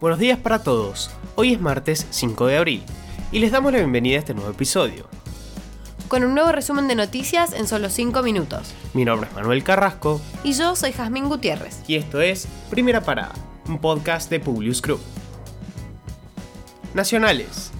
Buenos días para todos. Hoy es martes 5 de abril y les damos la bienvenida a este nuevo episodio. Con un nuevo resumen de noticias en solo 5 minutos. Mi nombre es Manuel Carrasco Y yo soy Jazmín Gutiérrez. y esto es Primera Parada, un podcast de Publius Group. Nacionales.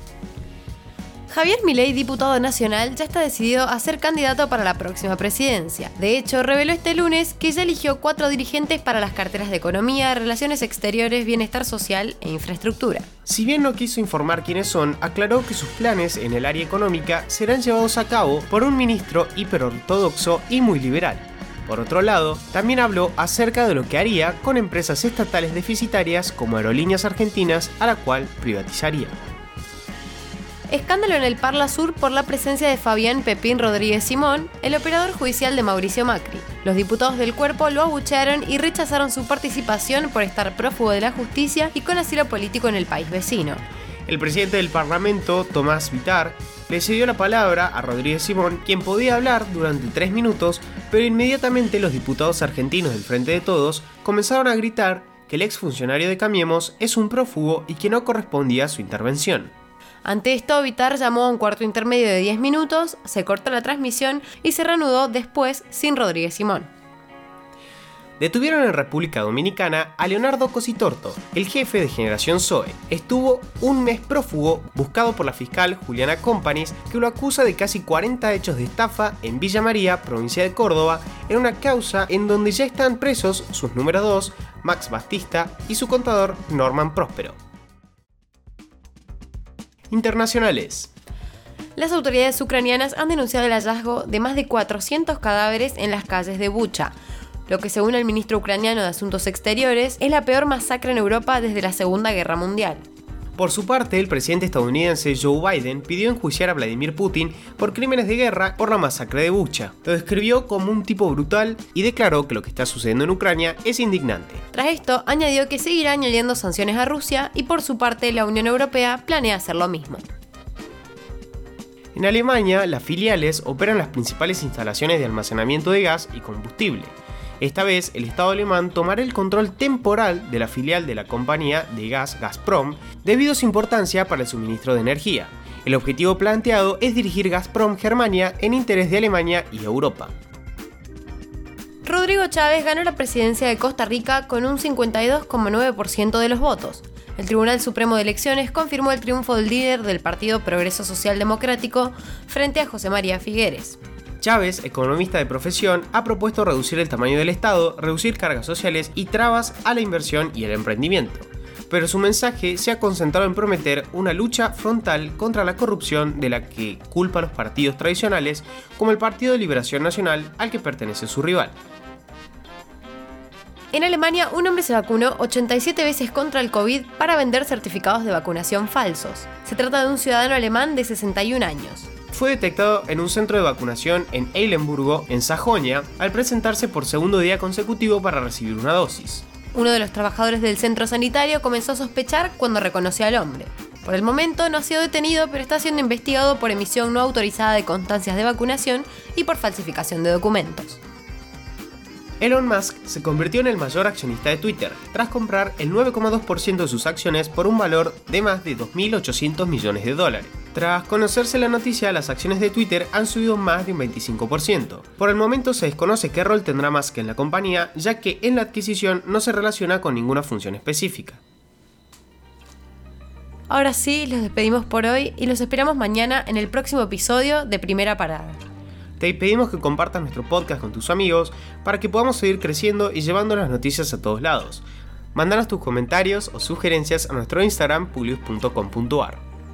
Javier Milei, diputado nacional, ya está decidido a ser candidato para la próxima presidencia. De hecho, reveló este lunes que ya eligió cuatro dirigentes para las carteras de Economía, Relaciones Exteriores, Bienestar Social e Infraestructura. Si bien no quiso informar quiénes son, aclaró que sus planes en el área económica serán llevados a cabo por un ministro hiperortodoxo y muy liberal. Por otro lado, también habló acerca de lo que haría con empresas estatales deficitarias como Aerolíneas Argentinas, a la cual privatizaría. Escándalo en el Parla Sur por la presencia de Fabián Pepín Rodríguez Simón, el operador judicial de Mauricio Macri. Los diputados del cuerpo lo abuchearon y rechazaron su participación por estar prófugo de la justicia y con asilo político en el país vecino. El presidente del Parlamento, Tomás Vitar, le cedió la palabra a Rodríguez Simón, quien podía hablar durante tres minutos, pero inmediatamente los diputados argentinos del Frente de Todos comenzaron a gritar que el exfuncionario de Cambiemos es un prófugo y que no correspondía a su intervención. Ante esto, Vitar llamó a un cuarto intermedio de 10 minutos, se cortó la transmisión y se reanudó después sin Rodríguez Simón. Detuvieron en República Dominicana a Leonardo Cositorto, el jefe de Generación Zoe. Estuvo un mes prófugo buscado por la fiscal Juliana Companis, que lo acusa de casi 40 hechos de estafa en Villa María, provincia de Córdoba, en una causa en donde ya están presos sus número 2, Max Bastista, y su contador Norman Próspero. Internacionales. Las autoridades ucranianas han denunciado el hallazgo de más de 400 cadáveres en las calles de Bucha, lo que según el ministro ucraniano de Asuntos Exteriores es la peor masacre en Europa desde la Segunda Guerra Mundial. Por su parte, el presidente estadounidense Joe Biden pidió enjuiciar a Vladimir Putin por crímenes de guerra por la masacre de Bucha. Lo describió como un tipo brutal y declaró que lo que está sucediendo en Ucrania es indignante. Tras esto, añadió que seguirá añadiendo sanciones a Rusia y por su parte la Unión Europea planea hacer lo mismo. En Alemania, las filiales operan las principales instalaciones de almacenamiento de gas y combustible. Esta vez, el Estado alemán tomará el control temporal de la filial de la compañía de gas Gazprom debido a su importancia para el suministro de energía. El objetivo planteado es dirigir Gazprom Germania en interés de Alemania y Europa. Rodrigo Chávez ganó la presidencia de Costa Rica con un 52,9% de los votos. El Tribunal Supremo de Elecciones confirmó el triunfo del líder del Partido Progreso Social Democrático frente a José María Figueres. Chávez, economista de profesión, ha propuesto reducir el tamaño del Estado, reducir cargas sociales y trabas a la inversión y el emprendimiento. Pero su mensaje se ha concentrado en prometer una lucha frontal contra la corrupción de la que culpa a los partidos tradicionales, como el Partido de Liberación Nacional al que pertenece su rival. En Alemania, un hombre se vacunó 87 veces contra el COVID para vender certificados de vacunación falsos. Se trata de un ciudadano alemán de 61 años. Fue detectado en un centro de vacunación en Eilenburgo, en Sajonia, al presentarse por segundo día consecutivo para recibir una dosis. Uno de los trabajadores del centro sanitario comenzó a sospechar cuando reconoció al hombre. Por el momento no ha sido detenido, pero está siendo investigado por emisión no autorizada de constancias de vacunación y por falsificación de documentos. Elon Musk se convirtió en el mayor accionista de Twitter, tras comprar el 9,2% de sus acciones por un valor de más de 2.800 millones de dólares. Tras conocerse la noticia, las acciones de Twitter han subido más de un 25%. Por el momento se desconoce qué rol tendrá Musk en la compañía, ya que en la adquisición no se relaciona con ninguna función específica. Ahora sí, los despedimos por hoy y los esperamos mañana en el próximo episodio de Primera Parada. Te pedimos que compartas nuestro podcast con tus amigos para que podamos seguir creciendo y llevando las noticias a todos lados. Mándanos tus comentarios o sugerencias a nuestro Instagram publius.com.ar.